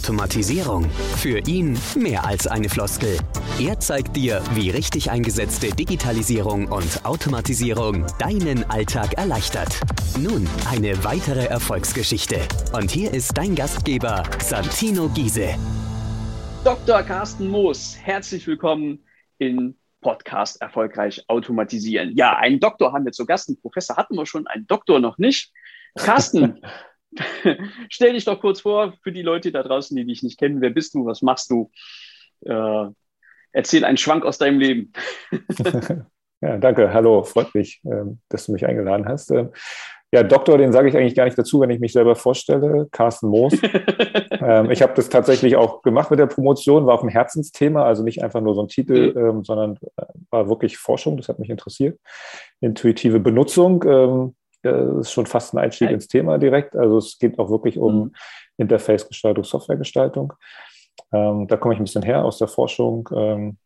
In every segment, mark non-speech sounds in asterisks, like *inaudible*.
Automatisierung. Für ihn mehr als eine Floskel. Er zeigt dir, wie richtig eingesetzte Digitalisierung und Automatisierung deinen Alltag erleichtert. Nun eine weitere Erfolgsgeschichte. Und hier ist dein Gastgeber, Santino Giese. Dr. Carsten Moos, herzlich willkommen in Podcast Erfolgreich Automatisieren. Ja, einen Doktor haben wir zu Gast, einen Professor hatten wir schon, einen Doktor noch nicht. Carsten, *laughs* *laughs* Stell dich doch kurz vor für die Leute da draußen, die dich nicht kennen. Wer bist du? Was machst du? Äh, erzähl einen Schwank aus deinem Leben. *laughs* ja, danke. Hallo, freut mich, ähm, dass du mich eingeladen hast. Ähm, ja, Doktor, den sage ich eigentlich gar nicht dazu, wenn ich mich selber vorstelle. Carsten Moos. *laughs* ähm, ich habe das tatsächlich auch gemacht mit der Promotion, war auch ein Herzensthema, also nicht einfach nur so ein Titel, mhm. ähm, sondern äh, war wirklich Forschung, das hat mich interessiert. Intuitive Benutzung. Ähm, das ist schon fast ein Einstieg ins Thema direkt. Also es geht auch wirklich um mhm. Interface-Gestaltung, Softwaregestaltung. Ähm, da komme ich ein bisschen her aus der Forschung ähm,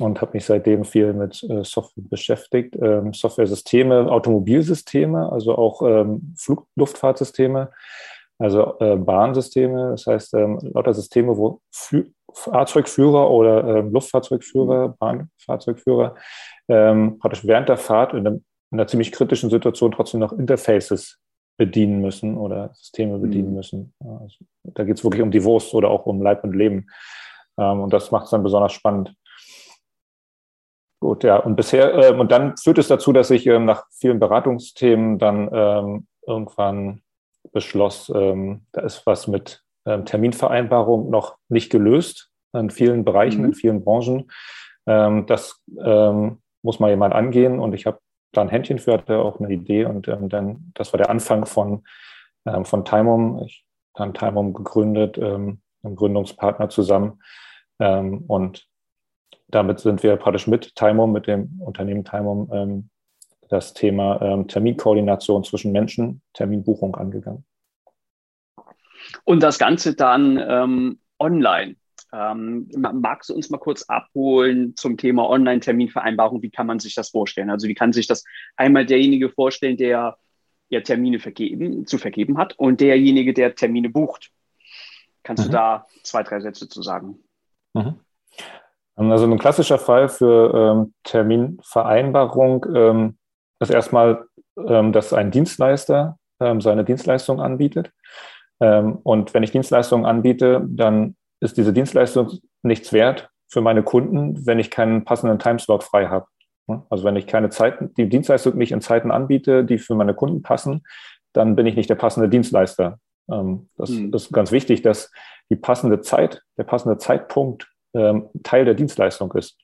und habe mich seitdem viel mit äh, Software beschäftigt. Ähm, Software-Systeme, Automobilsysteme, also auch ähm, Flugluftfahrtsysteme, also äh, Bahnsysteme. Das heißt, ähm, lauter Systeme, wo Fl Fahrzeugführer oder äh, Luftfahrzeugführer, mhm. Bahnfahrzeugführer ähm, praktisch während der Fahrt in einem in einer ziemlich kritischen Situation trotzdem noch Interfaces bedienen müssen oder Systeme bedienen mhm. müssen. Also, da geht es wirklich um die Wurst oder auch um Leib und Leben. Ähm, und das macht es dann besonders spannend. Gut, ja, und bisher, äh, und dann führt es dazu, dass ich ähm, nach vielen Beratungsthemen dann ähm, irgendwann beschloss, ähm, da ist was mit ähm, Terminvereinbarung noch nicht gelöst in vielen Bereichen, mhm. in vielen Branchen. Ähm, das muss mal jemand angehen und ich habe da ein Händchen für hatte, auch eine Idee. Und ähm, dann, das war der Anfang von, ähm, von Timum. Ich habe Timum gegründet, ähm, einem Gründungspartner zusammen. Ähm, und damit sind wir praktisch mit Timum, mit dem Unternehmen Timum, ähm, das Thema ähm, Terminkoordination zwischen Menschen, Terminbuchung angegangen. Und das Ganze dann ähm, online. Ähm, magst du uns mal kurz abholen zum Thema Online-Terminvereinbarung? Wie kann man sich das vorstellen? Also wie kann sich das einmal derjenige vorstellen, der ja Termine vergeben, zu vergeben hat und derjenige, der Termine bucht? Kannst mhm. du da zwei, drei Sätze zu sagen? Mhm. Also ein klassischer Fall für ähm, Terminvereinbarung ähm, ist erstmal, ähm, dass ein Dienstleister ähm, seine Dienstleistung anbietet. Ähm, und wenn ich Dienstleistungen anbiete, dann ist diese Dienstleistung nichts wert für meine Kunden, wenn ich keinen passenden Timeslot frei habe. Also wenn ich keine Zeiten, die Dienstleistung nicht in Zeiten anbiete, die für meine Kunden passen, dann bin ich nicht der passende Dienstleister. Ähm, das hm. ist ganz wichtig, dass die passende Zeit, der passende Zeitpunkt ähm, Teil der Dienstleistung ist.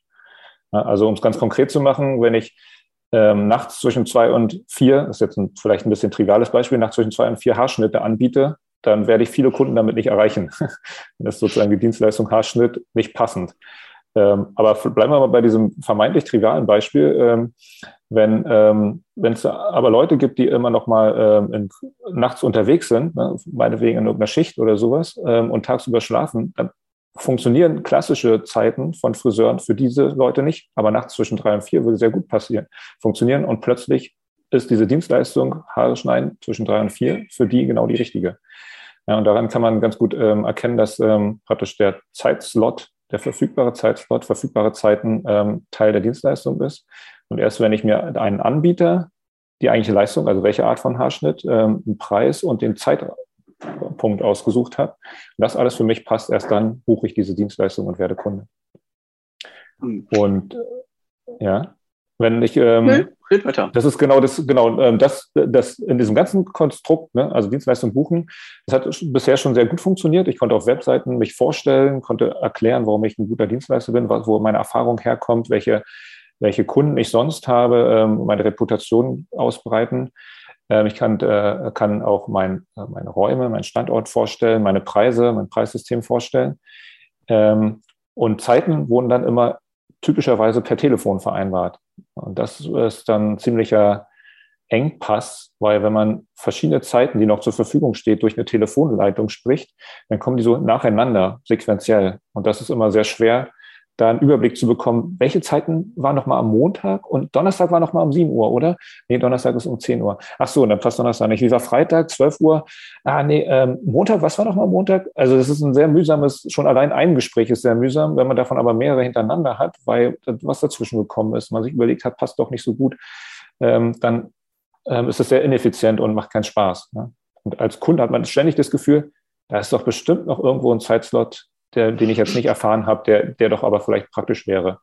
Also um es ganz konkret zu machen, wenn ich ähm, nachts zwischen zwei und vier, das ist jetzt ein, vielleicht ein bisschen triviales Beispiel, nachts zwischen zwei und vier Haarschnitte anbiete, dann werde ich viele Kunden damit nicht erreichen. *laughs* das ist sozusagen die Dienstleistung Haarschnitt nicht passend. Ähm, aber bleiben wir mal bei diesem vermeintlich trivialen Beispiel. Ähm, wenn ähm, es aber Leute gibt, die immer noch mal ähm, in, nachts unterwegs sind, ne, meinetwegen in irgendeiner Schicht oder sowas, ähm, und tagsüber schlafen, dann funktionieren klassische Zeiten von Friseuren für diese Leute nicht, aber nachts zwischen drei und vier würde sehr gut passieren, funktionieren und plötzlich ist diese Dienstleistung Haare schneiden zwischen drei und vier für die genau die richtige. Ja, und daran kann man ganz gut ähm, erkennen, dass ähm, praktisch der Zeitslot, der verfügbare Zeitslot, verfügbare Zeiten ähm, Teil der Dienstleistung ist. Und erst wenn ich mir einen Anbieter, die eigentliche Leistung, also welche Art von Haarschnitt, ähm, einen Preis und den Zeitpunkt ausgesucht habe, das alles für mich passt, erst dann buche ich diese Dienstleistung und werde Kunde. Hm. Und äh, ja, wenn ich ähm, Red weiter. Das ist genau das, genau, ähm, das, das in diesem ganzen Konstrukt, ne, also Dienstleistung buchen, das hat bisher schon sehr gut funktioniert. Ich konnte auf Webseiten mich vorstellen, konnte erklären, warum ich ein guter Dienstleister bin, wo meine Erfahrung herkommt, welche, welche Kunden ich sonst habe, ähm, meine Reputation ausbreiten. Ähm, ich kann, äh, kann auch mein, äh, meine Räume, meinen Standort vorstellen, meine Preise, mein Preissystem vorstellen. Und Zeiten wurden dann immer typischerweise per Telefon vereinbart. Und das ist dann ziemlicher Engpass, weil wenn man verschiedene Zeiten, die noch zur Verfügung steht, durch eine Telefonleitung spricht, dann kommen die so nacheinander, sequenziell. Und das ist immer sehr schwer, da einen Überblick zu bekommen, welche Zeiten waren nochmal am Montag und Donnerstag war nochmal um 7 Uhr, oder? Nee, Donnerstag ist um 10 Uhr. Ach so, dann passt Donnerstag nicht. Wie war Freitag, 12 Uhr? Ah, nee, ähm, Montag, was war nochmal Montag? Also das ist ein sehr mühsames, schon allein ein Gespräch ist sehr mühsam, wenn man davon aber mehrere hintereinander hat, weil was dazwischen gekommen ist, man sich überlegt hat, passt doch nicht so gut, ähm, dann ähm, ist es sehr ineffizient und macht keinen Spaß. Ne? Und als Kunde hat man ständig das Gefühl, da ist doch bestimmt noch irgendwo ein Zeitslot, der, den ich jetzt nicht erfahren habe, der, der doch aber vielleicht praktisch wäre.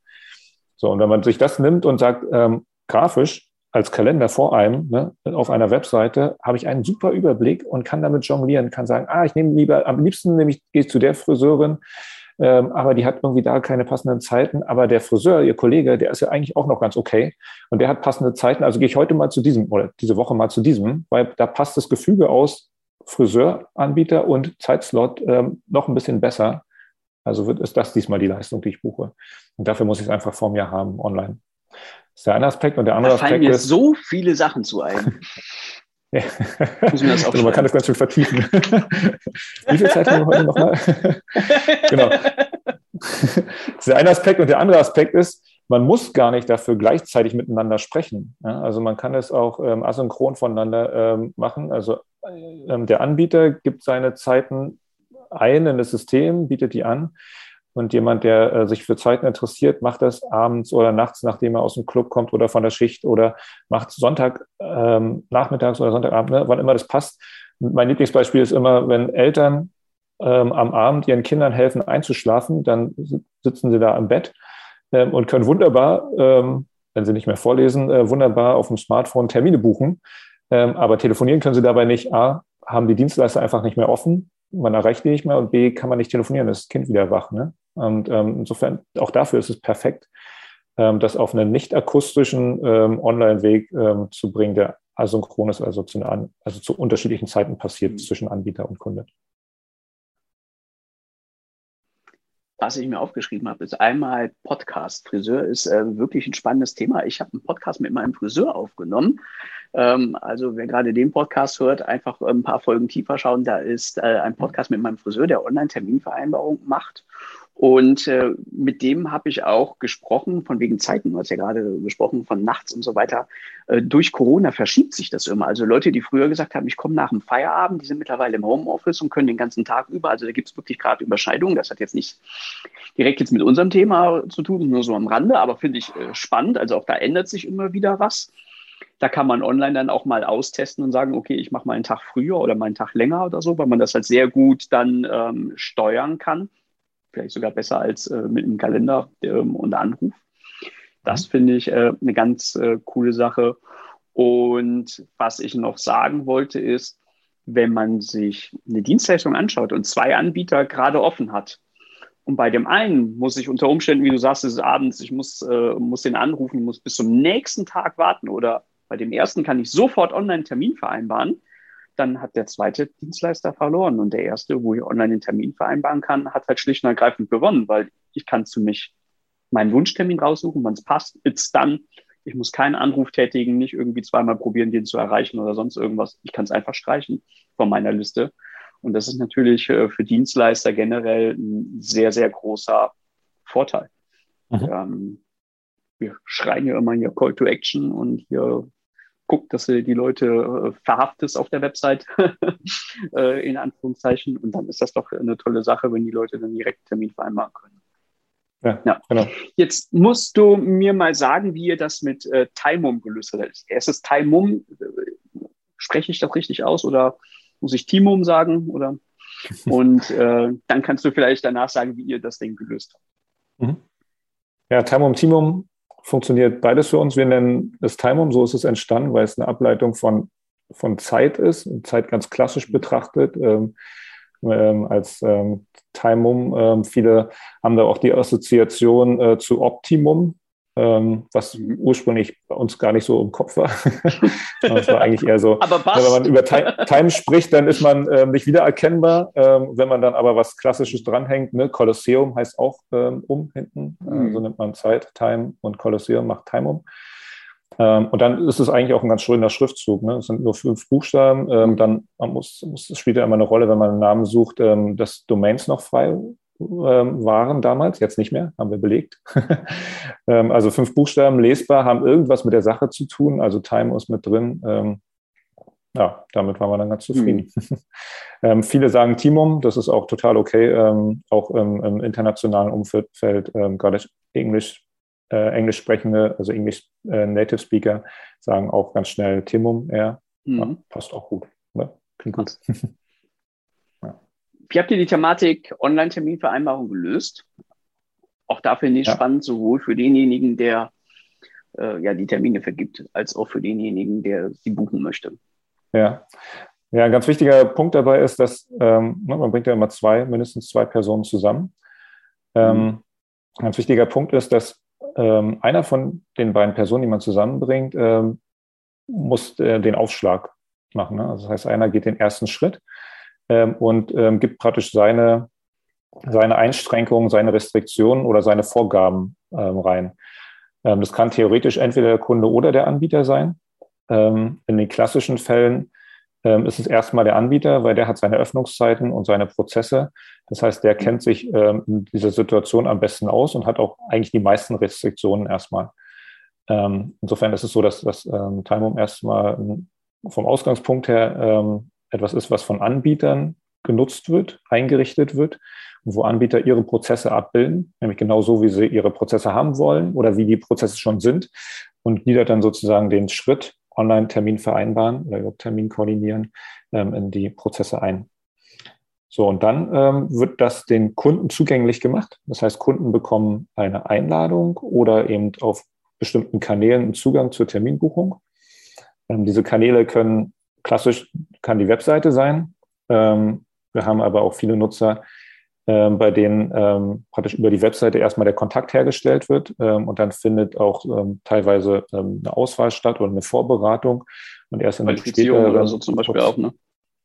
So, und wenn man sich das nimmt und sagt, ähm, grafisch als Kalender vor einem, ne, auf einer Webseite, habe ich einen super Überblick und kann damit jonglieren, kann sagen, ah, ich nehme lieber, am liebsten nämlich gehe ich zu der Friseurin, ähm, aber die hat irgendwie da keine passenden Zeiten. Aber der Friseur, ihr Kollege, der ist ja eigentlich auch noch ganz okay und der hat passende Zeiten. Also gehe ich heute mal zu diesem oder diese Woche mal zu diesem, weil da passt das Gefüge aus Friseuranbieter und Zeitslot ähm, noch ein bisschen besser. Also wird, ist das diesmal die Leistung, die ich buche. Und dafür muss ich es einfach vor mir haben, online. Das ist der eine Aspekt. Und der andere da fallen Aspekt mir ist, so viele Sachen zu ein. *laughs* ja. also man kann das ganz schön vertiefen. *laughs* Wie viel Zeit haben wir heute nochmal? *laughs* genau. Das ist der eine Aspekt. Und der andere Aspekt ist, man muss gar nicht dafür gleichzeitig miteinander sprechen. Ja, also man kann es auch ähm, asynchron voneinander ähm, machen. Also ähm, der Anbieter gibt seine Zeiten ein in das System, bietet die an. Und jemand, der äh, sich für Zeiten interessiert, macht das abends oder nachts, nachdem er aus dem Club kommt oder von der Schicht oder macht Sonntag ähm, nachmittags oder Sonntagabend, ne, wann immer das passt. Mein Lieblingsbeispiel ist immer, wenn Eltern ähm, am Abend ihren Kindern helfen einzuschlafen, dann sitzen sie da im Bett ähm, und können wunderbar, ähm, wenn sie nicht mehr vorlesen, äh, wunderbar auf dem Smartphone Termine buchen. Ähm, aber telefonieren können sie dabei nicht. A, haben die Dienstleister einfach nicht mehr offen man erreicht die nicht mehr und B, kann man nicht telefonieren, ist das Kind wieder wach. Ne? Und ähm, insofern, auch dafür ist es perfekt, ähm, das auf einen nicht akustischen ähm, Online-Weg ähm, zu bringen, der asynchron ist, also zu, einer, also zu unterschiedlichen Zeiten passiert mhm. zwischen Anbieter und Kunde. Was ich mir aufgeschrieben habe, ist einmal Podcast. Friseur ist äh, wirklich ein spannendes Thema. Ich habe einen Podcast mit meinem Friseur aufgenommen. Ähm, also wer gerade den Podcast hört, einfach ein paar Folgen tiefer schauen. Da ist äh, ein Podcast mit meinem Friseur, der Online-Terminvereinbarung macht. Und äh, mit dem habe ich auch gesprochen, von wegen Zeiten, du hast ja gerade gesprochen, von nachts und so weiter. Äh, durch Corona verschiebt sich das immer. Also Leute, die früher gesagt haben, ich komme nach dem Feierabend, die sind mittlerweile im Homeoffice und können den ganzen Tag über. Also da gibt es wirklich gerade Überschneidungen. Das hat jetzt nicht direkt jetzt mit unserem Thema zu tun, nur so am Rande, aber finde ich äh, spannend. Also auch da ändert sich immer wieder was. Da kann man online dann auch mal austesten und sagen, okay, ich mache mal einen Tag früher oder mal einen Tag länger oder so, weil man das halt sehr gut dann ähm, steuern kann vielleicht sogar besser als äh, mit einem Kalender ähm, und Anruf. Das finde ich äh, eine ganz äh, coole Sache. Und was ich noch sagen wollte ist, wenn man sich eine Dienstleistung anschaut und zwei Anbieter gerade offen hat, und bei dem einen muss ich unter Umständen, wie du sagst, es ist abends, ich muss, äh, muss den anrufen, muss bis zum nächsten Tag warten. Oder bei dem ersten kann ich sofort online Termin vereinbaren dann hat der zweite Dienstleister verloren. Und der erste, wo ich online den Termin vereinbaren kann, hat halt schlicht und ergreifend gewonnen, weil ich kann zu mich meinen Wunschtermin raussuchen, wann es passt, it's done. Ich muss keinen Anruf tätigen, nicht irgendwie zweimal probieren, den zu erreichen oder sonst irgendwas. Ich kann es einfach streichen von meiner Liste. Und das ist natürlich äh, für Dienstleister generell ein sehr, sehr großer Vorteil. Mhm. Ähm, wir schreien ja immer hier Call to Action und hier guckt, dass du die Leute äh, verhaftest auf der Website, *laughs* äh, in Anführungszeichen. Und dann ist das doch eine tolle Sache, wenn die Leute dann direkt einen Termin vereinbaren können. Ja, ja, genau. Jetzt musst du mir mal sagen, wie ihr das mit äh, Timum gelöst habt. Ist es Timum? Äh, spreche ich das richtig aus oder muss ich Timum sagen? Oder? *laughs* Und äh, dann kannst du vielleicht danach sagen, wie ihr das Ding gelöst habt. Mhm. Ja, Timum, Timum funktioniert beides für uns. Wir nennen es Timum, so ist es entstanden, weil es eine Ableitung von, von Zeit ist, Zeit ganz klassisch betrachtet. Ähm, ähm, als ähm, Timum. Ähm, viele haben da auch die Assoziation äh, zu Optimum, ähm, was ursprünglich bei uns gar nicht so im Kopf war. *laughs* das war eigentlich eher so, aber wenn man über Time, Time spricht, dann ist man ähm, nicht wiedererkennbar. Ähm, wenn man dann aber was Klassisches dranhängt, ne, Kolosseum heißt auch ähm, um hinten, äh, mhm. so nimmt man Zeit, Time und Kolosseum macht Time um. Ähm, und dann ist es eigentlich auch ein ganz schöner Schriftzug. Ne? Es sind nur fünf Buchstaben. Ähm, dann man muss, muss, es spielt ja immer eine Rolle, wenn man einen Namen sucht, dass Domains noch frei ähm, waren damals, jetzt nicht mehr, haben wir belegt. *laughs* ähm, also fünf Buchstaben lesbar, haben irgendwas mit der Sache zu tun, also Time ist mit drin. Ähm, ja, damit waren wir dann ganz zufrieden. Mhm. *laughs* ähm, viele sagen Timum, das ist auch total okay, ähm, auch im, im, internationalen Umfeld, ähm, gerade Englisch, äh, Englisch sprechende, also Englisch äh, Native Speaker sagen auch ganz schnell Timum eher. Mhm. Ja, passt auch gut. Ne? Klingt gut. *laughs* Wie habt ihr die Thematik Online-Terminvereinbarung gelöst? Auch dafür nicht ja. spannend, sowohl für denjenigen, der äh, ja die Termine vergibt, als auch für denjenigen, der sie buchen möchte. Ja. Ja, ein ganz wichtiger Punkt dabei ist, dass ähm, ne, man bringt ja immer zwei, mindestens zwei Personen zusammen. Ähm, mhm. Ein ganz wichtiger Punkt ist, dass ähm, einer von den beiden Personen, die man zusammenbringt, ähm, muss äh, den Aufschlag machen. Ne? Also das heißt, einer geht den ersten Schritt ähm, und ähm, gibt praktisch seine, seine Einschränkungen, seine Restriktionen oder seine Vorgaben ähm, rein. Ähm, das kann theoretisch entweder der Kunde oder der Anbieter sein. Ähm, in den klassischen Fällen ähm, ist es erstmal der Anbieter, weil der hat seine Öffnungszeiten und seine Prozesse. Das heißt, der kennt sich in dieser Situation am besten aus und hat auch eigentlich die meisten Restriktionen erstmal. insofern ist es so, dass das ähm, Timum erstmal vom Ausgangspunkt her etwas ist, was von Anbietern genutzt wird, eingerichtet wird, wo Anbieter ihre Prozesse abbilden, nämlich genau so, wie sie ihre Prozesse haben wollen oder wie die Prozesse schon sind und gliedert dann sozusagen den Schritt Online-Termin vereinbaren oder überhaupt Termin koordinieren ähm, in die Prozesse ein. So, und dann ähm, wird das den Kunden zugänglich gemacht. Das heißt, Kunden bekommen eine Einladung oder eben auf bestimmten Kanälen einen Zugang zur Terminbuchung. Ähm, diese Kanäle können klassisch kann die Webseite sein. Ähm, wir haben aber auch viele Nutzer, ähm, bei denen ähm, praktisch über die Webseite erstmal der Kontakt hergestellt wird ähm, und dann findet auch ähm, teilweise ähm, eine Auswahl statt oder eine Vorberatung und erst in einem späteren oder so zum Beispiel auch, ne?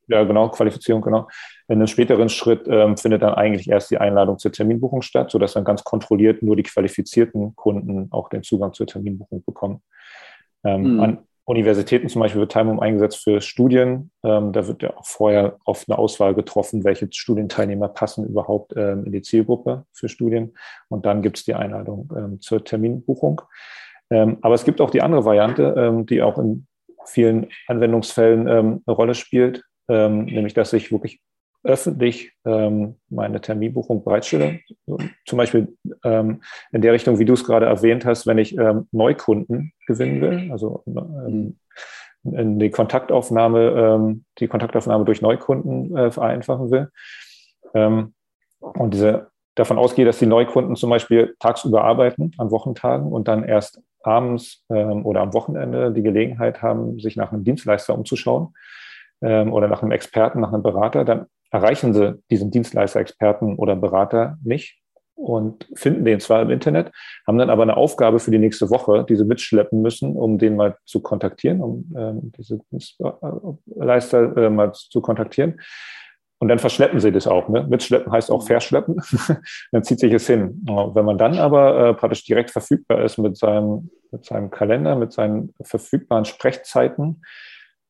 Ja, genau, Qualifizierung, genau. In einem späteren Schritt findet dann eigentlich erst die Einladung zur Terminbuchung statt, sodass dann ganz kontrolliert nur die qualifizierten Kunden auch den Zugang zur Terminbuchung bekommen. Mhm. an, Universitäten zum Beispiel wird Timum eingesetzt für Studien. Ähm, da wird ja auch vorher oft eine Auswahl getroffen, welche Studienteilnehmer passen überhaupt ähm, in die Zielgruppe für Studien. Und dann gibt es die Einladung ähm, zur Terminbuchung. Ähm, aber es gibt auch die andere Variante, ähm, die auch in vielen Anwendungsfällen ähm, eine Rolle spielt, nämlich dass ich wirklich öffentlich ähm, meine Terminbuchung bereitstelle. Zum Beispiel ähm, in der Richtung, wie du es gerade erwähnt hast, wenn ich ähm, Neukunden gewinnen will, also ähm, in die Kontaktaufnahme, ähm, die Kontaktaufnahme durch Neukunden äh, vereinfachen will. Ähm, und diese davon ausgehe, dass die Neukunden zum Beispiel tagsüber arbeiten, an Wochentagen und dann erst abends oder am Wochenende die Gelegenheit haben, sich nach einem Dienstleister umzuschauen oder nach einem Experten, nach einem Berater, dann erreichen sie diesen Dienstleister, Experten oder Berater nicht und finden den zwar im Internet, haben dann aber eine Aufgabe für die nächste Woche, die sie mitschleppen müssen, um den mal zu kontaktieren, um ähm, diese Dienstleister äh, mal zu kontaktieren. Und dann verschleppen sie das auch. Ne? Mitschleppen heißt auch verschleppen. *laughs* dann zieht sich es hin. Wenn man dann aber äh, praktisch direkt verfügbar ist mit seinem, mit seinem Kalender, mit seinen verfügbaren Sprechzeiten,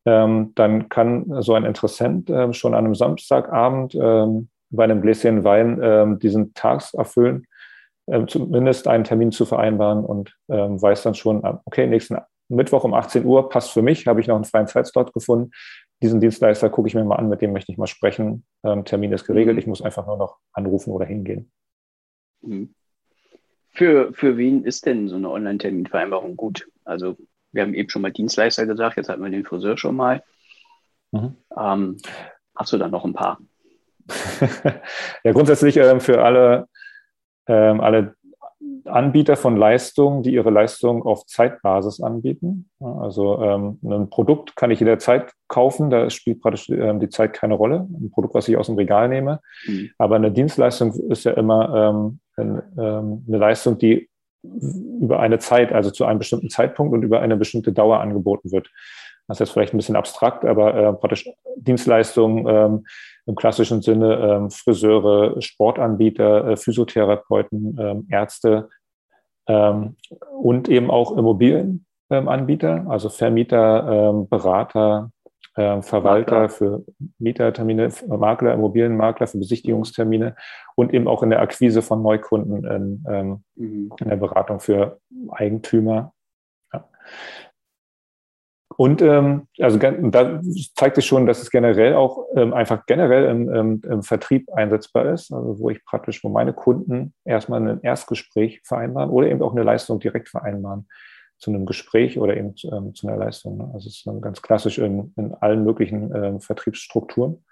ähm, dann kann so ein Interessent äh, schon an einem Samstagabend ähm, bei einem Gläschen Wein ähm, diesen Tags erfüllen, äh, zumindest einen Termin zu vereinbaren und ähm, weiß dann schon, ah, okay, nächsten Mittwoch um 18 Uhr passt für mich, habe ich noch einen freien Zeitslot gefunden. Diesen Dienstleister gucke ich mir mal an, mit dem möchte ich mal sprechen. Ähm, Termin ist geregelt, mhm. ich muss einfach nur noch anrufen oder hingehen. Mhm. Für, für wen ist denn so eine Online-Terminvereinbarung gut? Also wir haben eben schon mal Dienstleister gesagt, jetzt hatten wir den Friseur schon mal. Mhm. Ähm, hast du da noch ein paar? *laughs* ja, grundsätzlich ähm, für alle, ähm, alle Anbieter von Leistungen, die ihre Leistung auf Zeitbasis anbieten. Also ähm, ein Produkt kann ich jederzeit kaufen, da spielt praktisch ähm, die Zeit keine Rolle. Ein Produkt, was ich aus dem Regal nehme. Mhm. Aber eine Dienstleistung ist ja immer ähm, ähm, eine Leistung, die über eine Zeit, also zu einem bestimmten Zeitpunkt und über eine bestimmte Dauer angeboten wird. Das ist jetzt vielleicht ein bisschen abstrakt, aber äh, praktisch Dienstleistungen ähm, im klassischen Sinne, ähm, Friseure, Sportanbieter, äh, Physiotherapeuten, ähm, Ärzte ähm, und eben auch Immobilienanbieter, also Vermieter, ähm, Berater, äh, Verwalter Makler. für Mietertermine, Makler, Immobilienmakler für Besichtigungstermine und eben auch in der Akquise von Neukunden in, ähm, mhm. in der Beratung für Eigentümer. Ja. Und ähm, also da zeigt sich schon, dass es generell auch ähm, einfach generell im, im, im, Vertrieb einsetzbar ist, also wo ich praktisch, wo meine Kunden erstmal ein Erstgespräch vereinbaren oder eben auch eine Leistung direkt vereinbaren zu einem Gespräch oder eben ähm, zu einer Leistung. Ne? Also es ist ganz klassisch in, in allen möglichen ähm, Vertriebsstrukturen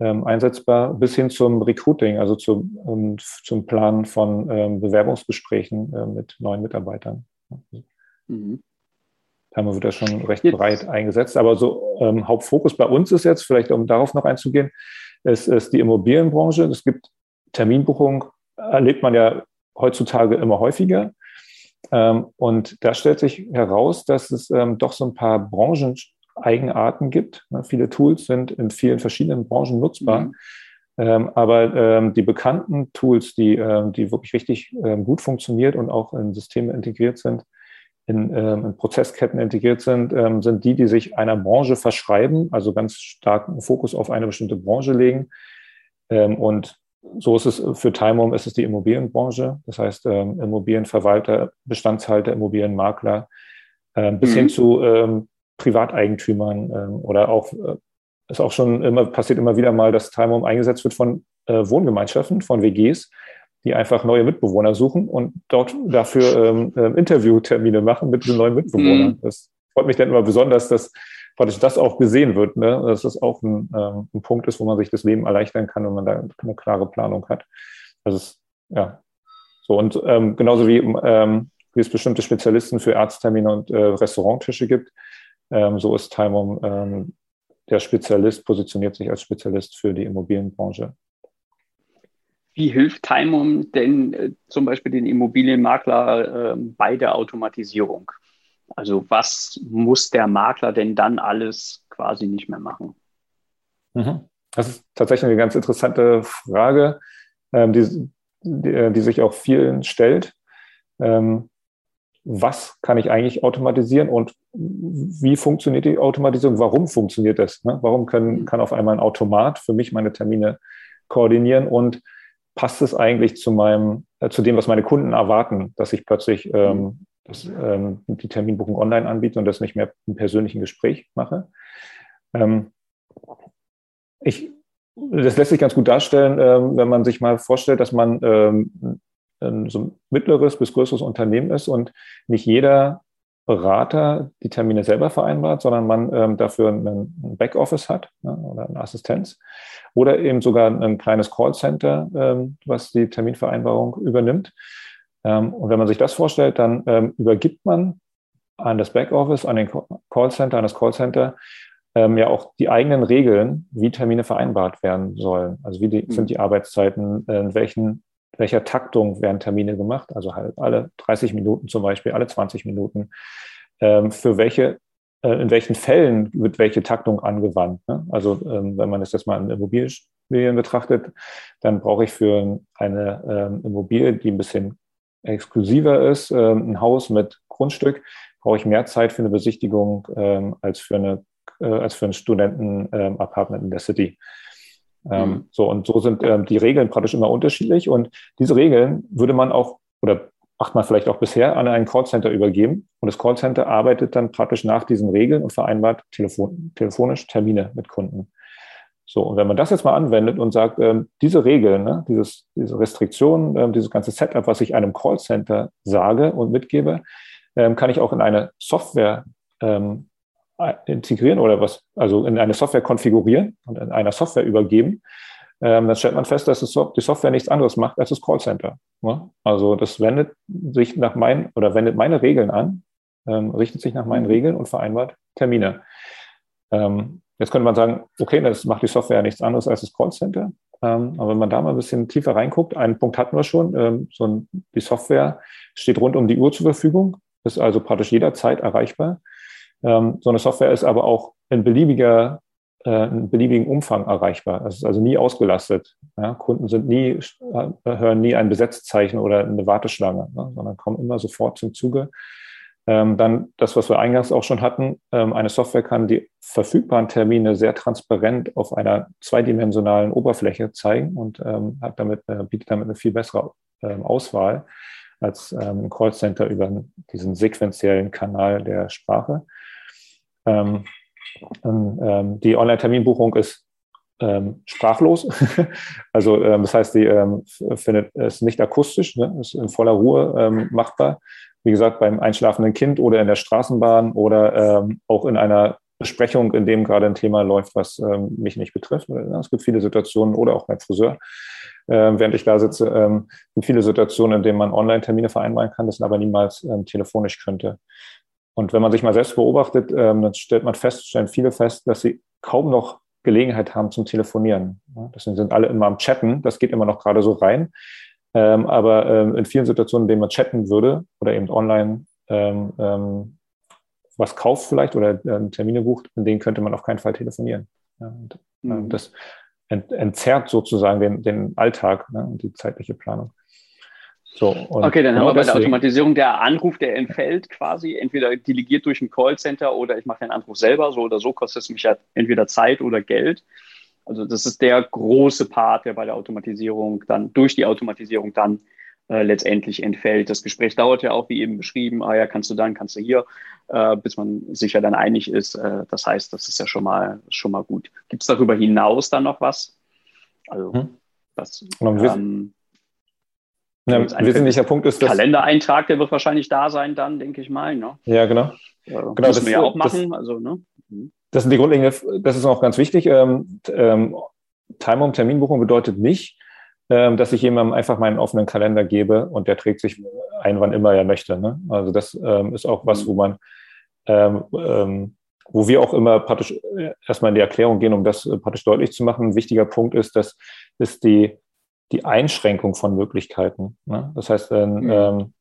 ähm, einsetzbar, bis hin zum Recruiting, also zum, ähm, zum Planen von ähm, Bewerbungsgesprächen äh, mit neuen Mitarbeitern. Mhm. Da haben wir wieder schon recht jetzt. breit eingesetzt. Aber so ähm, Hauptfokus bei uns ist jetzt, vielleicht um darauf noch einzugehen, ist, ist die Immobilienbranche. Es gibt Terminbuchung, erlebt man ja heutzutage immer häufiger. Ähm, und da stellt sich heraus, dass es ähm, doch so ein paar Brancheneigenarten gibt. Ne, viele Tools sind in vielen verschiedenen Branchen nutzbar. Mhm. Ähm, aber ähm, die bekannten Tools, die, ähm, die wirklich richtig ähm, gut funktioniert und auch in Systeme integriert sind, in, in Prozessketten integriert sind, sind die, die sich einer Branche verschreiben, also ganz starken Fokus auf eine bestimmte Branche legen und so ist es für Timehome ist es die Immobilienbranche, das heißt ähm, Immobilienverwalter, Bestandshalter, Immobilienmakler, ähm, bis mhm. hin zu ähm, Privateigentümern ähm, oder auch äh, ist auch schon immer passiert immer wieder mal, dass Timehome eingesetzt wird von äh, Wohngemeinschaften, von WGs, die einfach neue Mitbewohner suchen und dort dafür ähm, äh, Interviewtermine machen mit den neuen Mitbewohnern. Mhm. Das freut mich dann immer besonders, dass praktisch das auch gesehen wird, ne? dass das auch ein, ähm, ein Punkt ist, wo man sich das Leben erleichtern kann, wenn man da eine klare Planung hat. Also es, ja, so und ähm, genauso wie, ähm, wie es bestimmte Spezialisten für Arzttermine und äh, Restauranttische gibt, ähm, so ist Timum ähm, der Spezialist, positioniert sich als Spezialist für die Immobilienbranche. Wie hilft Timum denn äh, zum Beispiel den Immobilienmakler äh, bei der Automatisierung? Also was muss der Makler denn dann alles quasi nicht mehr machen? Mhm. Das ist tatsächlich eine ganz interessante Frage, ähm, die, die, die, sich auch vielen stellt. Ähm, was kann ich eigentlich automatisieren und wie funktioniert die Automatisierung? Warum funktioniert das? Ne? Warum können, kann auf einmal ein Automat für mich meine Termine koordinieren und passt es eigentlich zu meinem, äh, zu dem, was meine Kunden erwarten, dass ich plötzlich ähm, das, ähm, die Terminbuchung online anbiete und das nicht mehr im persönlichen Gespräch mache. Ähm, ich, das lässt sich ganz gut darstellen, ähm, wenn man sich mal vorstellt, dass man ähm, ein so mittleres bis größeres Unternehmen ist und nicht jeder Berater die Termine selber vereinbart, sondern man ähm, dafür ein Backoffice hat ne, oder eine Assistenz oder eben sogar ein kleines Callcenter, ähm, was die Terminvereinbarung übernimmt. Ähm, und wenn man sich das vorstellt, dann ähm, übergibt man an das Backoffice, an den Callcenter, an das Callcenter ähm, ja auch die eigenen Regeln, wie Termine vereinbart werden sollen. Also wie die, mhm. sind die Arbeitszeiten, in welchen, welcher Taktung werden Termine gemacht, also halt alle 30 Minuten zum Beispiel, alle 20 Minuten. für welche äh, in welchen Fällen wird welche Taktung angewandt. Ne? Also wenn man es jetzt mal in Immobilien betrachtet, dann brauche ich für eine Immobilie, die ein bisschen exklusiver ist, ähm, ein Haus mit Grundstück, brauche ich mehr Zeit für eine Besichtigung ähm, als für eine äh, als für ein Studenten-Apartment ähm, in der City. Mhm. So und so sind die Regeln praktisch immer unterschiedlich und diese Regeln würde man auch oder macht man vielleicht auch bisher an ein Callcenter übergeben und das Callcenter arbeitet dann praktisch nach diesen Regeln und vereinbart telefon telefonisch Termine mit Kunden. So, und wenn man das jetzt mal anwendet und sagt, ähm, diese Regeln, ne, dieses, diese Restriktionen, ähm, dieses ganze Setup, was ich einem Callcenter sage und mitgebe, ähm, kann ich auch in eine Software ähm, integrieren oder was, also in eine Software konfigurieren und in einer Software übergeben. Ähm, dann stellt man fest, dass die Software nichts anderes macht als das Callcenter. Ne? Also das wendet sich nach meinen oder wendet meine Regeln an, ähm, richtet sich nach meinen mhm. Regeln und vereinbart Termine. Ähm, Jetzt könnte man sagen, okay, das macht die Software ja nichts anderes als das Callcenter. Ähm, aber wenn man da mal ein bisschen tiefer reinguckt, einen Punkt hatten wir schon, ähm, so ein, die Software steht rund um die Uhr zur Verfügung, ist also praktisch jederzeit erreichbar. Ähm, so eine Software ist aber auch in beliebiger äh, in beliebigen Umfang erreichbar. Es ist also nie ausgelastet. Kunden sind nie, äh, hören nie ein Besetzzeichen oder eine Warteschlange, ne? sondern kommen immer sofort zum Zuge. Ähm, dann das, was wir eingangs auch schon hatten, ähm, eine Software kann die verfügbaren Termine sehr transparent auf einer zweidimensionalen Oberfläche zeigen und ähm, hat damit, äh, bietet damit eine viel bessere ähm, Auswahl als ähm, ein Callcenter über diesen sequenziellen Kanal der Sprache. Ähm, die Online-Terminbuchung ist sprachlos. *laughs* also das heißt, die findet es nicht akustisch, ne, ist in voller Ruhe machbar wie gesagt, beim einschlafenden Kind oder in der Straßenbahn oder ähm, auch in einer Besprechung, in dem gerade ein Thema läuft, was ähm, mich nicht betrifft. Es gibt viele Situationen oder auch beim Friseur, äh, während ich da sitze, ähm, gibt viele Situationen, in denen man Online-Termine vereinbaren kann, das aber niemals ähm, telefonisch könnte. Und wenn man sich mal selbst beobachtet, ähm, dann stellt man fest, stellen viele fest, dass sie kaum noch Gelegenheit haben zum Telefonieren. Ja, deswegen sind alle immer am Chatten. Das geht immer noch gerade so rein. Ähm, aber ähm, in vielen Situationen, in denen man chatten würde oder eben online ähm, ähm was kauft vielleicht oder ähm, Termine bucht, in denen könnte man auf keinen Fall telefonieren. Ja, und, ähm, mhm. Das ent entzerrt sozusagen den, den Alltag ne, und die zeitliche Planung. So, okay, dann genau haben wir bei der Automatisierung der Anruf, der entfällt quasi, entweder delegiert durch ein Callcenter oder ich mache den Anruf selber, so oder so kostet es mich ja entweder Zeit oder Geld. Also das ist der große Part, der bei der Automatisierung dann durch die Automatisierung dann äh, letztendlich entfällt. Das Gespräch dauert ja auch, wie eben beschrieben, ah ja, kannst du dann, kannst du hier, äh, bis man sich ja dann einig ist. Äh, das heißt, das ist ja schon mal schon mal gut. Gibt es darüber hinaus dann noch was? Also hm. was ähm, ja, ein wesentlicher Punkt ist, dass Kalendereintrag, der wird wahrscheinlich da sein, dann denke ich mal. Ne? Ja, genau. Äh, genau, das wir ja auch machen. Das, also, ne? Mhm. Das sind die grundlegende, das ist auch ganz wichtig. Ähm, ähm, Time um Terminbuchung bedeutet nicht, ähm, dass ich jemandem einfach meinen offenen Kalender gebe und der trägt sich ein, wann immer er möchte. Ne? Also das ähm, ist auch was, wo man, ähm, ähm, wo wir auch immer praktisch äh, erstmal in die Erklärung gehen, um das äh, praktisch deutlich zu machen. Ein wichtiger Punkt ist, dass ist die, die Einschränkung von Möglichkeiten. Ne? Das heißt, mhm.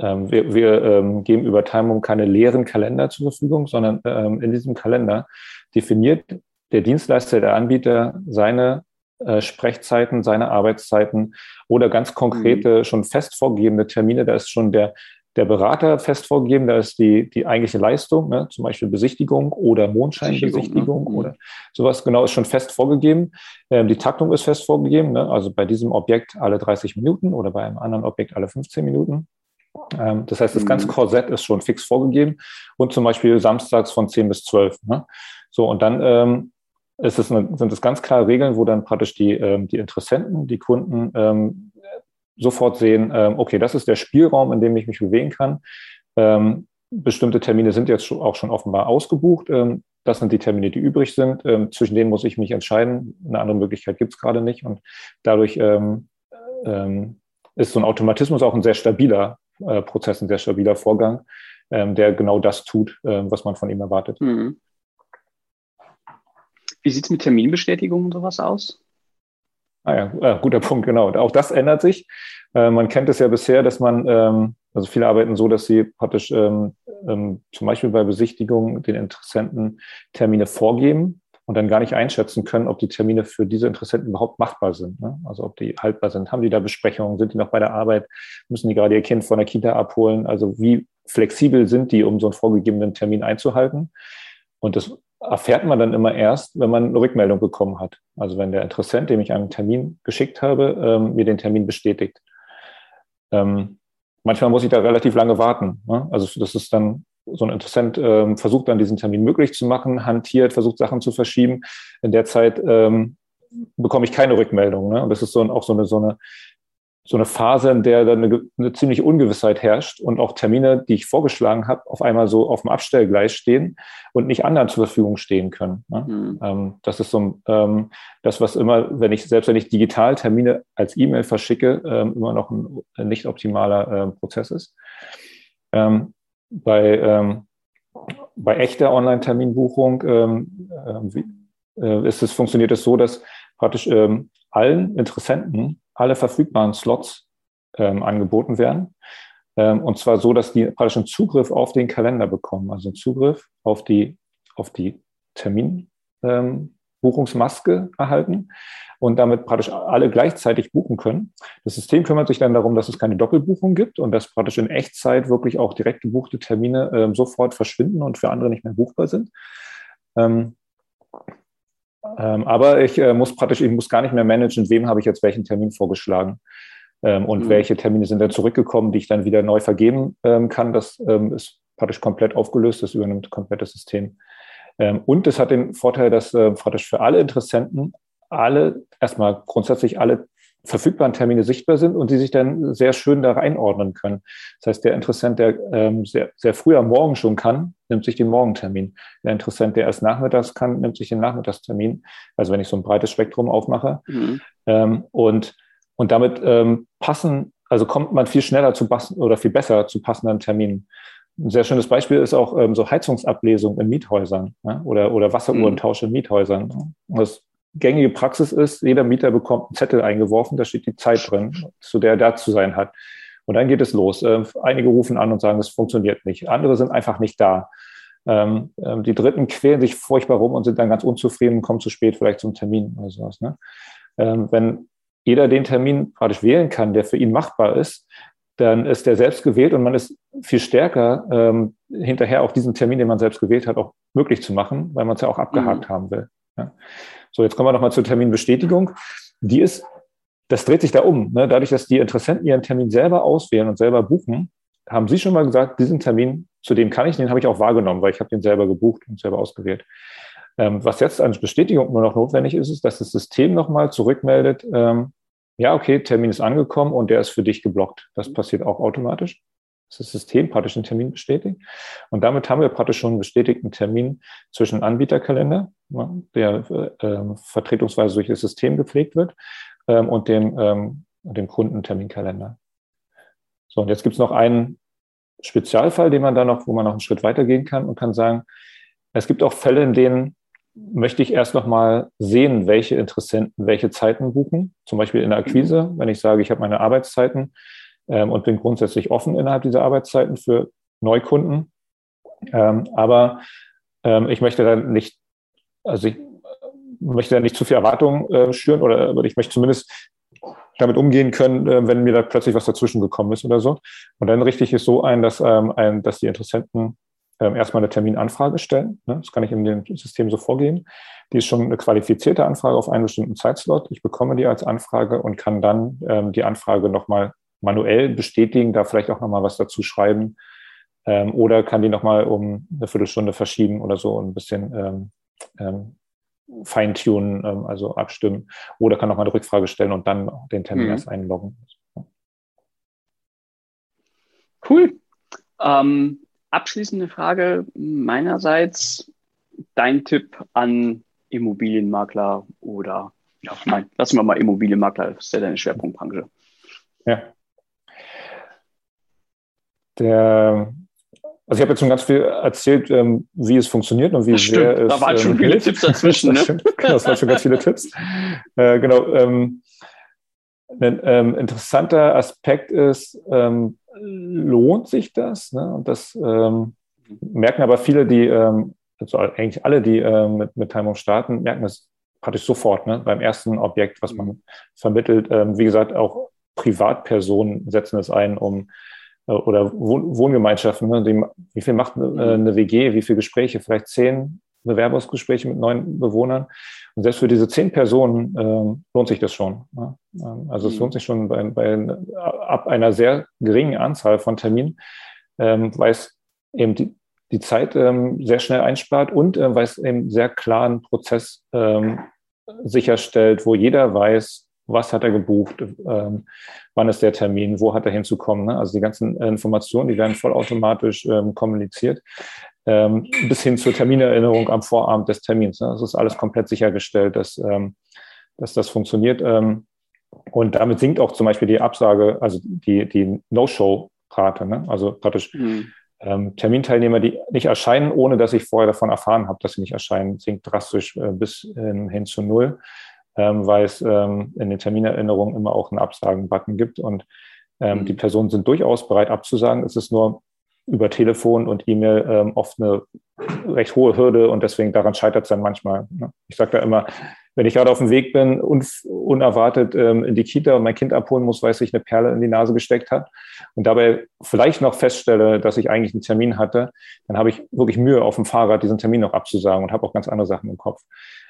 Ähm, wir, wir ähm, geben über Timum keine leeren Kalender zur Verfügung, sondern ähm, in diesem Kalender definiert der Dienstleister, der Anbieter seine äh, Sprechzeiten, seine Arbeitszeiten oder ganz konkrete, mhm. schon fest vorgegebene Termine. Da ist schon der, der Berater fest vorgegeben, da ist die, die eigentliche Leistung, ne, zum Beispiel Besichtigung oder Mondscheinbesichtigung ne? oder sowas genau ist schon fest vorgegeben. Ähm, die Taktung ist fest vorgegeben, ne, also bei diesem Objekt alle 30 Minuten oder bei einem anderen Objekt alle 15 Minuten. Ähm, das heißt, das ganze mhm. Korsett ist schon fix vorgegeben und zum Beispiel samstags von 10 bis 12. Ne? So, und dann ähm, es sind es ganz klare Regeln, wo dann praktisch die, ähm, die Interessenten, die Kunden ähm, sofort sehen, ähm, okay, das ist der Spielraum, in dem ich mich bewegen kann. Ähm, bestimmte Termine sind jetzt auch schon offenbar ausgebucht. Das sind die Termine, die übrig sind. Zwischen denen muss ich mich entscheiden. Eine andere Möglichkeit gibt es gerade nicht. Und dadurch ist so ein Automatismus auch ein sehr stabiler Prozess, ein sehr stabiler Vorgang, ähm, der genau das tut, äh, was man von ihm erwartet. Mhm. Wie sieht es mit Terminbestätigung und sowas aus? Ah ja, äh, guter *laughs* Punkt, genau. Und auch das ändert sich. Äh, man kennt es ja bisher, dass man, ähm, also viele arbeiten so, dass sie praktisch ähm, ähm, zum Beispiel bei Besichtigungen den Interessenten Termine vorgeben und dann gar nicht einschätzen können, ob die Termine für diese Interessenten überhaupt machbar sind. Ne? Also ob die haltbar sind. Haben die da Besprechungen? Sind die noch bei der Arbeit? Müssen die gerade ihr Kind von der Kita abholen? Also wie flexibel sind die, um so einen vorgegebenen Termin einzuhalten? Und das erfährt man dann immer erst, wenn man eine Rückmeldung bekommen hat. Also wenn der Interessent, dem ich einen Termin geschickt habe, ähm, mir den Termin bestätigt. Ähm, manchmal muss ich da relativ lange warten. Ne? Also das ist dann so ein Interessent ähm, versucht dann diesen Termin möglich zu machen, hantiert, versucht Sachen zu verschieben. In der Zeit ähm, bekomme ich keine Rückmeldung. Ne? Und das ist so, auch so eine, so eine so eine Phase, in der dann eine, eine ziemliche Ungewissheit herrscht und auch Termine, die ich vorgeschlagen habe, auf einmal so auf dem Abstellgleis stehen und nicht anderen zur Verfügung stehen können. Ne? Mhm. Ähm, das ist so ähm, das, was immer, wenn ich selbst wenn ich digital Termine als E-Mail verschicke, ähm, immer noch ein, ein nicht optimaler äh, Prozess ist. Ähm, bei, ähm, bei echter Online-Terminbuchung ähm, äh, ist es, funktioniert es so, dass praktisch ähm, allen Interessenten alle verfügbaren Slots ähm, angeboten werden. Ähm, und zwar so, dass die praktisch einen Zugriff auf den Kalender bekommen, also einen Zugriff auf die, auf die Termin, ähm, Buchungsmaske erhalten und damit praktisch alle gleichzeitig buchen können. Das System kümmert sich dann darum, dass es keine Doppelbuchung gibt und dass praktisch in Echtzeit wirklich auch direkt gebuchte Termine äh, sofort verschwinden und für andere nicht mehr buchbar sind. Ähm, ähm, aber ich äh, muss praktisch, ich muss gar nicht mehr managen, wem habe ich jetzt welchen Termin vorgeschlagen. Ähm, und mhm. welche Termine sind dann zurückgekommen, die ich dann wieder neu vergeben ähm, kann. Das ähm, ist praktisch komplett aufgelöst, das übernimmt komplett das System. Ähm, und es hat den Vorteil, dass äh, praktisch für alle Interessenten alle, erstmal grundsätzlich alle verfügbaren Termine sichtbar sind und sie sich dann sehr schön da reinordnen können. Das heißt, der Interessent, der ähm, sehr, sehr früh am Morgen schon kann, nimmt sich den Morgentermin. Der Interessent, der erst nachmittags kann, nimmt sich den Nachmittagstermin. Also wenn ich so ein breites Spektrum aufmache. Mhm. Ähm, und, und damit ähm, passen, also kommt man viel schneller zu passen oder viel besser zu passenden Terminen. Ein sehr schönes Beispiel ist auch ähm, so Heizungsablesung in Miethäusern ja, oder, oder Wasseruhrentausch in Miethäusern. Das gängige Praxis ist, jeder Mieter bekommt einen Zettel eingeworfen, da steht die Zeit drin, zu der er da zu sein hat. Und dann geht es los. Ähm, einige rufen an und sagen, es funktioniert nicht. Andere sind einfach nicht da. Ähm, ähm, die Dritten quälen sich furchtbar rum und sind dann ganz unzufrieden und kommen zu spät vielleicht zum Termin oder sowas. Ne? wenn jeder den Termin praktisch wählen kann, der für ihn machbar ist, dann ist der selbst gewählt und man ist viel stärker hinterher auch diesen Termin, den man selbst gewählt hat, auch möglich zu machen, weil man es ja auch abgehakt mhm. haben will. Ja. So, jetzt kommen wir nochmal zur Terminbestätigung. Die ist, das dreht sich da um. Ne? Dadurch, dass die Interessenten ihren Termin selber auswählen und selber buchen, haben Sie schon mal gesagt, diesen Termin, zu dem kann ich, den habe ich auch wahrgenommen, weil ich habe den selber gebucht und selber ausgewählt. Ähm, was jetzt als Bestätigung nur noch notwendig ist, ist, dass das System nochmal zurückmeldet, ähm, ja, okay, Termin ist angekommen und der ist für dich geblockt. Das passiert auch automatisch das System praktisch den Termin bestätigt. Und damit haben wir praktisch schon einen bestätigten Termin zwischen Anbieterkalender, der äh, vertretungsweise durch das System gepflegt wird, ähm, und dem, ähm, dem Kundenterminkalender. So, und jetzt gibt es noch einen Spezialfall, den man da noch, wo man noch einen Schritt weitergehen kann und kann sagen, es gibt auch Fälle, in denen möchte ich erst noch mal sehen, welche Interessenten welche Zeiten buchen. Zum Beispiel in der Akquise, wenn ich sage, ich habe meine Arbeitszeiten, ähm, und bin grundsätzlich offen innerhalb dieser Arbeitszeiten für Neukunden. Ähm, aber ähm, ich möchte dann nicht, also ich möchte dann nicht zu viel Erwartungen äh, schüren oder, oder ich möchte zumindest damit umgehen können, äh, wenn mir da plötzlich was dazwischen gekommen ist oder so. Und dann richte ich es so ein, dass, ähm, ein, dass die Interessenten ähm, erstmal eine Terminanfrage stellen. Ne? Das kann ich in dem System so vorgehen. Die ist schon eine qualifizierte Anfrage auf einen bestimmten Zeitslot. Ich bekomme die als Anfrage und kann dann ähm, die Anfrage nochmal manuell bestätigen, da vielleicht auch nochmal was dazu schreiben. Ähm, oder kann die nochmal um eine Viertelstunde verschieben oder so und ein bisschen ähm, ähm, feintunen, ähm, also abstimmen. Oder kann nochmal eine Rückfrage stellen und dann den Termin mhm. erst einloggen. Cool. Ähm, abschließende Frage meinerseits. Dein Tipp an Immobilienmakler oder, ja, nein, lassen wir mal Immobilienmakler, das ist ja deine Schwerpunktbranche. Ja der, also ich habe jetzt schon ganz viel erzählt, ähm, wie es funktioniert und wie das sehr stimmt. es. Da waren ähm, schon viele. Tipps dazwischen. das, ne? Genau, *laughs* das waren schon ganz viele Tipps. Äh, genau. Ähm, ein ähm, interessanter Aspekt ist, ähm, lohnt sich das? Ne? Und das ähm, merken aber viele, die, ähm, also eigentlich alle, die ähm, mit, mit Timung starten, merken das praktisch sofort ne? beim ersten Objekt, was man mhm. vermittelt. Ähm, wie gesagt, auch Privatpersonen setzen es ein, um oder Wohngemeinschaften. Ne? Die, wie viel macht eine, äh, eine WG, wie viele Gespräche? Vielleicht zehn Bewerbungsgespräche mit neun Bewohnern. Und selbst für diese zehn Personen äh, lohnt sich das schon. Ne? Ähm, also es mhm. lohnt sich schon bei, bei, ab einer sehr geringen Anzahl von Terminen, ähm, weil es eben die, die Zeit ähm, sehr schnell einspart und äh, weil es eben sehr klaren Prozess ähm, sicherstellt, wo jeder weiß, was hat er gebucht, ähm, wann ist der Termin, wo hat er hinzukommen. Ne? Also die ganzen Informationen, die werden vollautomatisch ähm, kommuniziert, ähm, bis hin zur Terminerinnerung am Vorabend des Termins. Ne? Das ist alles komplett sichergestellt, dass, ähm, dass das funktioniert. Ähm, und damit sinkt auch zum Beispiel die Absage, also die, die No-Show-Rate. Ne? Also praktisch mhm. Ähm, Terminteilnehmer, die nicht erscheinen, ohne dass ich vorher davon erfahren habe, dass sie nicht erscheinen, sinkt drastisch äh, bis hin zu null ähm, weil es ähm, in den Terminerinnerungen immer auch einen Absagen-Button gibt und ähm, mhm. die Personen sind durchaus bereit abzusagen. Es ist nur über Telefon und E-Mail ähm, oft eine recht hohe Hürde und deswegen daran scheitert es dann manchmal. Ne? Ich sage da immer, wenn ich gerade auf dem Weg bin und unerwartet ähm, in die Kita und mein Kind abholen muss, weil es sich eine Perle in die Nase gesteckt hat und dabei vielleicht noch feststelle, dass ich eigentlich einen Termin hatte, dann habe ich wirklich Mühe auf dem Fahrrad, diesen Termin noch abzusagen und habe auch ganz andere Sachen im Kopf.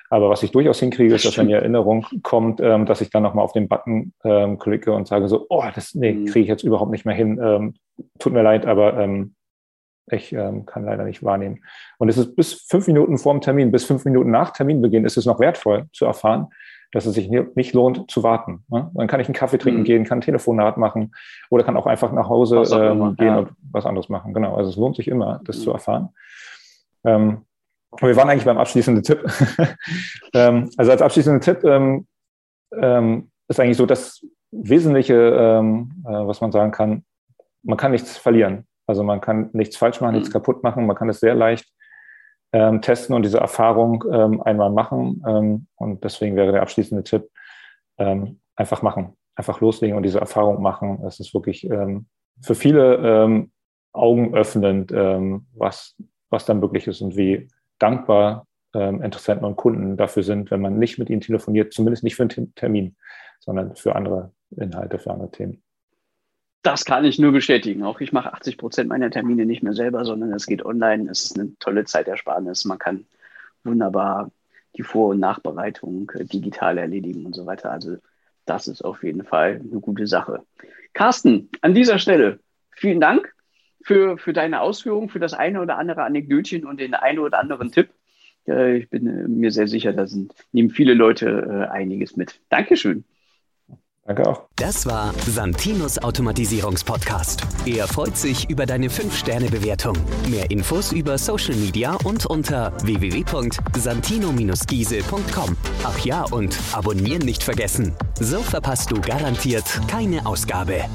Aber was ich durchaus hinkriege, ist, dass wenn die Erinnerung kommt, ähm, dass ich dann nochmal auf den Button ähm, klicke und sage so, oh, das nee, mhm. kriege ich jetzt überhaupt nicht mehr hin. Ähm, tut mir leid, aber ähm, ich ähm, kann leider nicht wahrnehmen. Und es ist bis fünf Minuten vor dem Termin, bis fünf Minuten nach Terminbeginn ist es noch wertvoll zu erfahren, dass es sich nicht lohnt zu warten. Ne? Dann kann ich einen Kaffee trinken mhm. gehen, kann ein Telefonat machen oder kann auch einfach nach Hause ähm, gehen ja. und was anderes machen. Genau, also es lohnt sich immer, das mhm. zu erfahren. Ähm, wir waren eigentlich beim abschließenden Tipp. *laughs* ähm, also als abschließender Tipp ähm, ähm, ist eigentlich so das Wesentliche, äh, was man sagen kann, man kann nichts verlieren. Also man kann nichts falsch machen, nichts mhm. kaputt machen. Man kann es sehr leicht ähm, testen und diese Erfahrung ähm, einmal machen. Ähm, und deswegen wäre der abschließende Tipp, ähm, einfach machen, einfach loslegen und diese Erfahrung machen. Es ist wirklich ähm, für viele ähm, Augen öffnend, was, was dann möglich ist und wie dankbar Interessenten und Kunden dafür sind, wenn man nicht mit ihnen telefoniert, zumindest nicht für einen Termin, sondern für andere Inhalte, für andere Themen. Das kann ich nur bestätigen. Auch ich mache 80 Prozent meiner Termine nicht mehr selber, sondern es geht online. Es ist eine tolle Zeitersparnis. Man kann wunderbar die Vor- und Nachbereitung äh, digital erledigen und so weiter. Also das ist auf jeden Fall eine gute Sache. Carsten, an dieser Stelle vielen Dank für, für deine Ausführungen, für das eine oder andere Anekdötchen und den einen oder anderen Tipp. Äh, ich bin äh, mir sehr sicher, da sind, nehmen viele Leute einiges mit. Dankeschön. Danke auch. Das war Santinos Automatisierungspodcast. Er freut sich über deine 5-Sterne-Bewertung. Mehr Infos über Social Media und unter www.santino-giese.com. Ach ja, und abonnieren nicht vergessen. So verpasst du garantiert keine Ausgabe.